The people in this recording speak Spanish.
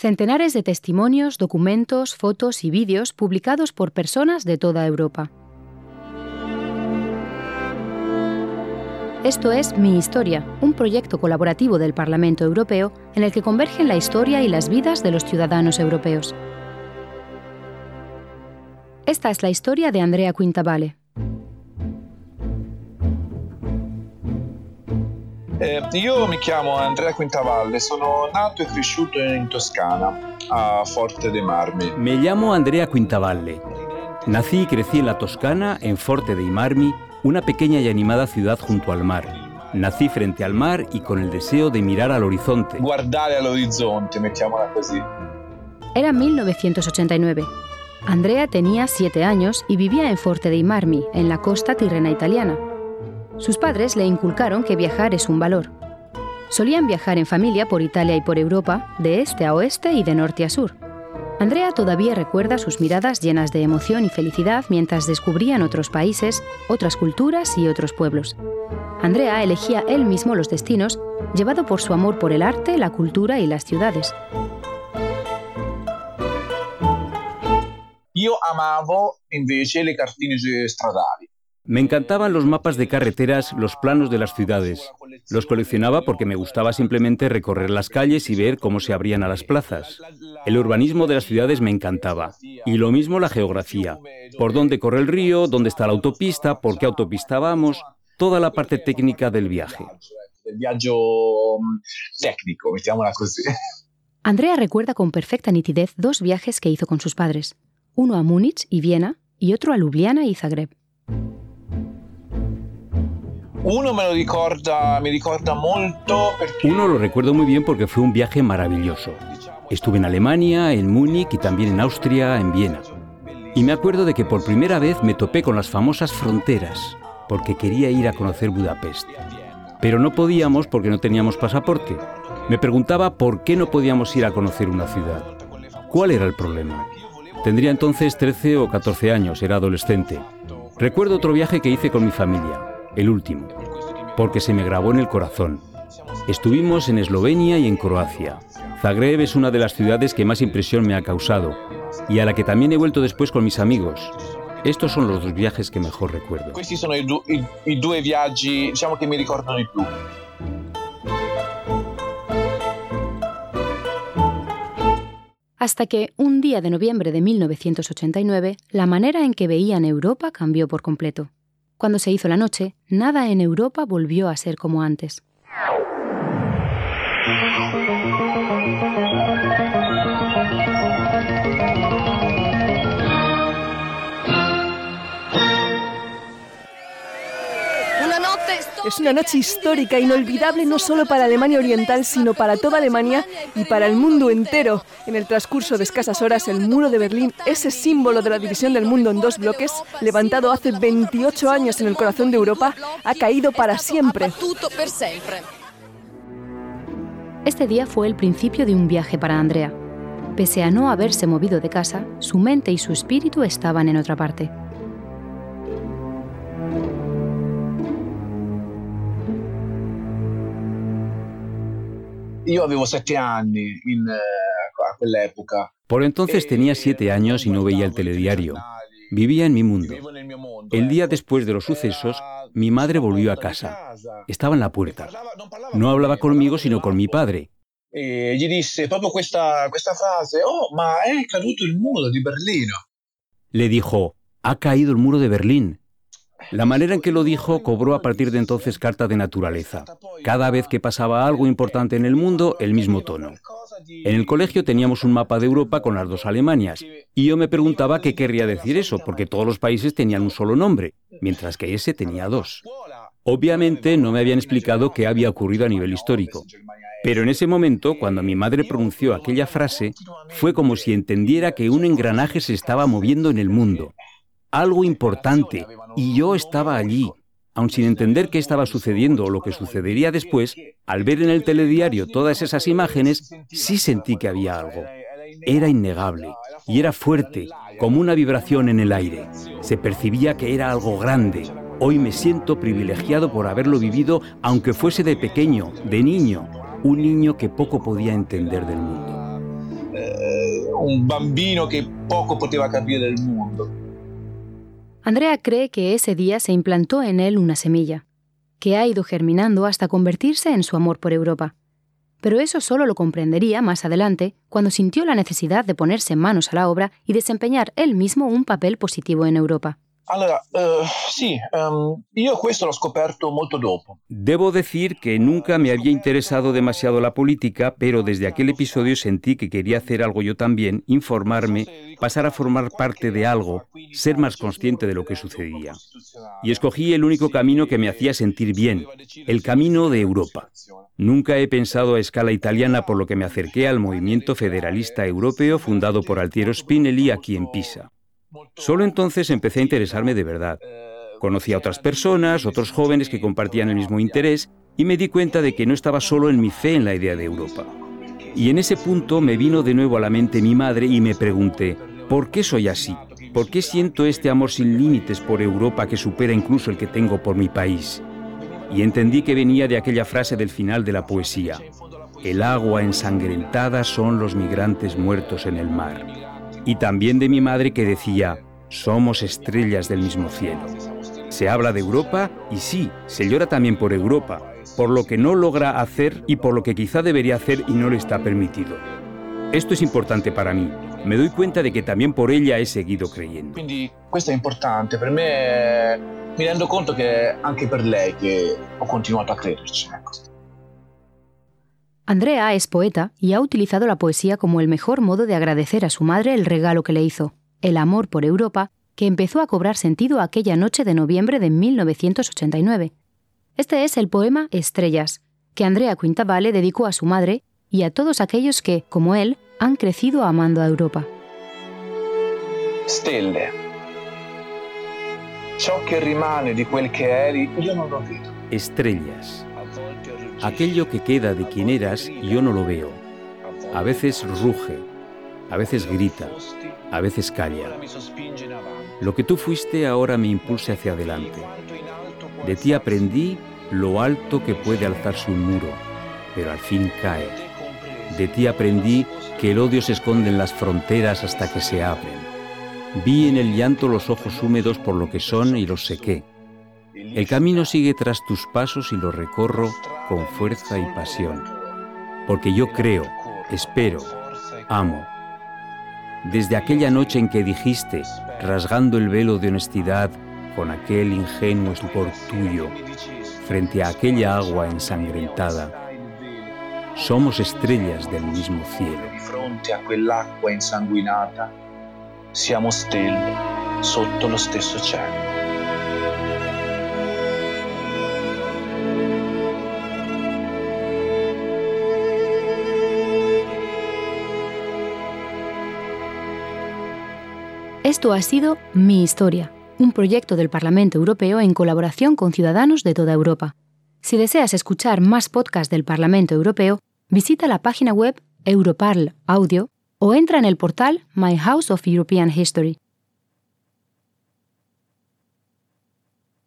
Centenares de testimonios, documentos, fotos y vídeos publicados por personas de toda Europa. Esto es Mi Historia, un proyecto colaborativo del Parlamento Europeo en el que convergen la historia y las vidas de los ciudadanos europeos. Esta es la historia de Andrea Quintavale. Eh, io mi chiamo Andrea Quintavalle, sono nato e cresciuto in Toscana, a Forte dei Marmi. Me llamo Andrea Quintavalle. Nací y crecí en la Toscana, en Forte dei Marmi, una pequeña y animada ciudad junto al mar. Nací frente al mar y con el deseo de mirar al horizonte. Guardare all'orizzonte, mettiamola così. Era 1989. Andrea tenía siete años y vivía en Forte dei Marmi, en la costa tirrena italiana. Sus padres le inculcaron que viajar es un valor. Solían viajar en familia por Italia y por Europa, de este a oeste y de norte a sur. Andrea todavía recuerda sus miradas llenas de emoción y felicidad mientras descubrían otros países, otras culturas y otros pueblos. Andrea elegía él mismo los destinos, llevado por su amor por el arte, la cultura y las ciudades. Io amavo invece le cartine stradali. Me encantaban los mapas de carreteras, los planos de las ciudades. Los coleccionaba porque me gustaba simplemente recorrer las calles y ver cómo se abrían a las plazas. El urbanismo de las ciudades me encantaba. Y lo mismo la geografía. Por dónde corre el río, dónde está la autopista, por qué autopista vamos, toda la parte técnica del viaje. Del viaggio mm, così. Andrea recuerda con perfecta nitidez dos viajes que hizo con sus padres, uno a Múnich y Viena y otro a Ljubljana y Zagreb. Uno me lo ricorda, mi ricorda molto perché Uno lo recuerdo muy bien porque fue un viaje maravilloso. Estuve en Alemania, en Múnich y también en Austria, en Viena. Y me acuerdo de que por primera vez me topé con las famosas fronteras, porque quería ir a conocer Budapest. Pero no podíamos porque no teníamos pasaporte. Me preguntaba por qué no podíamos ir a conocer una ciudad. ¿Cuál era el problema? Tendría entonces 13 o 14 años, era adolescente. Recuerdo otro viaje que hice con mi familia, el último, porque se me grabó en el corazón. Estuvimos en Eslovenia y en Croacia. Zagreb es una de las ciudades que más impresión me ha causado y a la que también he vuelto después con mis amigos. Estos son los dos viajes que mejor recuerdo. questi sono i, du- i- i due viaggi, diciamo che mi ricordano di più. Hasta que, un día de noviembre de 1989, la manera en que veían Europa cambió por completo. Cuando se hizo la noche, nada en Europa volvió a ser como antes. Es una noche histórica, inolvidable no solo para Alemania Oriental, sino para toda Alemania y para el mundo entero. En el transcurso de escasas horas, el muro de Berlín, ese símbolo de la división del mundo en dos bloques, levantado hace 28 años en el corazón de Europa, ha caído para siempre. Este día fue el principio de un viaje para Andrea. Pese a no haberse movido de casa, su mente y su espíritu estaban en otra parte. Io avevo sette anni in, eh, a quell'epoca. Por entonces tenía siete años y no veía el telediario. Vivía en mi mundo. El día después de los sucesos, mi madre volvió a casa. Estaba en la puerta. No hablaba conmigo, sino con mi padre. E gli disse proprio questa, questa frase, oh, ma è caduto il muro di Berlino. Le dijo, ha caído el muro de Berlín. La manera en que lo dijo cobró a partir de entonces carta de naturaleza. Cada vez que pasaba algo importante en el mundo, el mismo tono. En el colegio teníamos un mapa de Europa con las dos Alemanias, y yo me preguntaba qué querría decir eso, porque todos los países tenían un solo nombre, mientras que ese tenía dos. Obviamente no me habían explicado qué había ocurrido a nivel histórico, pero en ese momento, cuando mi madre pronunció aquella frase, fue como si entendiera que un engranaje se estaba moviendo en el mundo, algo importante, y yo estaba allí. Aun sin entender qué estaba sucediendo o lo que sucedería después, al ver en el telediario todas esas imágenes, sí sentí que había algo. Era innegable y era fuerte, como una vibración en el aire. Se percibía que era algo grande. Hoy me siento privilegiado por haberlo vivido, aunque fuese de pequeño, de niño, un niño que poco podía entender del mundo. un bambino que poco poteva capire del mundo. Andrea cree que ese día se implantó en él una semilla, que ha ido germinando hasta convertirse en su amor por Europa. Pero eso solo lo comprendería más adelante, cuando sintió la necesidad de ponerse manos a la obra y desempeñar él mismo un papel positivo en Europa. Molto dopo. Debo decir que nunca me había interesado demasiado la política, pero desde aquel episodio sentí que quería hacer algo yo también, informarme, pasar a formar parte de algo, ser más consciente de lo que sucedía. Y escogí el único camino que me hacía sentir bien, el camino de Europa. Nunca he pensado a escala italiana, por lo que me acerqué al movimiento federalista europeo fundado por Altiero Spinelli aquí en Pisa. Solo entonces empecé a interesarme de verdad. Conocí a otras personas, otros jóvenes que compartían el mismo interés y me di cuenta de que no estaba solo en mi fe en la idea de Europa. Y en ese punto me vino de nuevo a la mente mi madre y me pregunté, ¿por qué soy así? ¿Por qué siento este amor sin límites por Europa que supera incluso el que tengo por mi país? Y entendí que venía de aquella frase del final de la poesía, el agua ensangrentada son los migrantes muertos en el mar y también de mi madre que decía, somos estrellas del mismo cielo. Se habla de Europa y sí, se llora también por Europa, por lo que no logra hacer y por lo que quizá debería hacer y no le está permitido. Esto es importante para mí. Me doy cuenta de que también por ella he seguido creyendo. Quindi questo è importante per me. Rendo conto che anche per lei che ho a crederci. Andrea es poeta y ha utilizado la poesía como el mejor modo de agradecer a su madre el regalo que le hizo, el amor por Europa, que empezó a cobrar sentido aquella noche de noviembre de 1989. Este es el poema Estrellas, que Andrea Quintavale dedicó a su madre y a todos aquellos que, como él, han crecido amando a Europa. Stelle. Ciò che rimane di quel che eri, io non lo vedo. Estrellas. Aquello que queda de quien eras yo no lo veo. A veces ruge, a veces grita, a veces calla. Lo que tú fuiste ahora me impulsa hacia adelante. De ti aprendí lo alto que puede alzarse un muro, pero al fin cae. De ti aprendí que el odio se esconde en las fronteras hasta que se abren. Vi en el llanto los ojos húmedos por lo que son y los sequé. El camino sigue tras tus pasos y lo recorro con fuerza y pasión, porque yo creo, espero, amo. Desde aquella noche en que dijiste, rasgando el velo de honestidad con aquel ingenuo estupor tuyo, frente a aquella agua ensangrentada, somos estrellas del mismo cielo. Di fronte a quell'acqua insanguinata, siamo stelle sotto lo stesso cielo. Esto ha sido Mi Historia, un proyecto del Parlamento Europeo en colaboración con ciudadanos de toda Europa. Si deseas escuchar más podcasts del Parlamento Europeo, visita la página web Europarl Audio o entra en el portal My House of European History.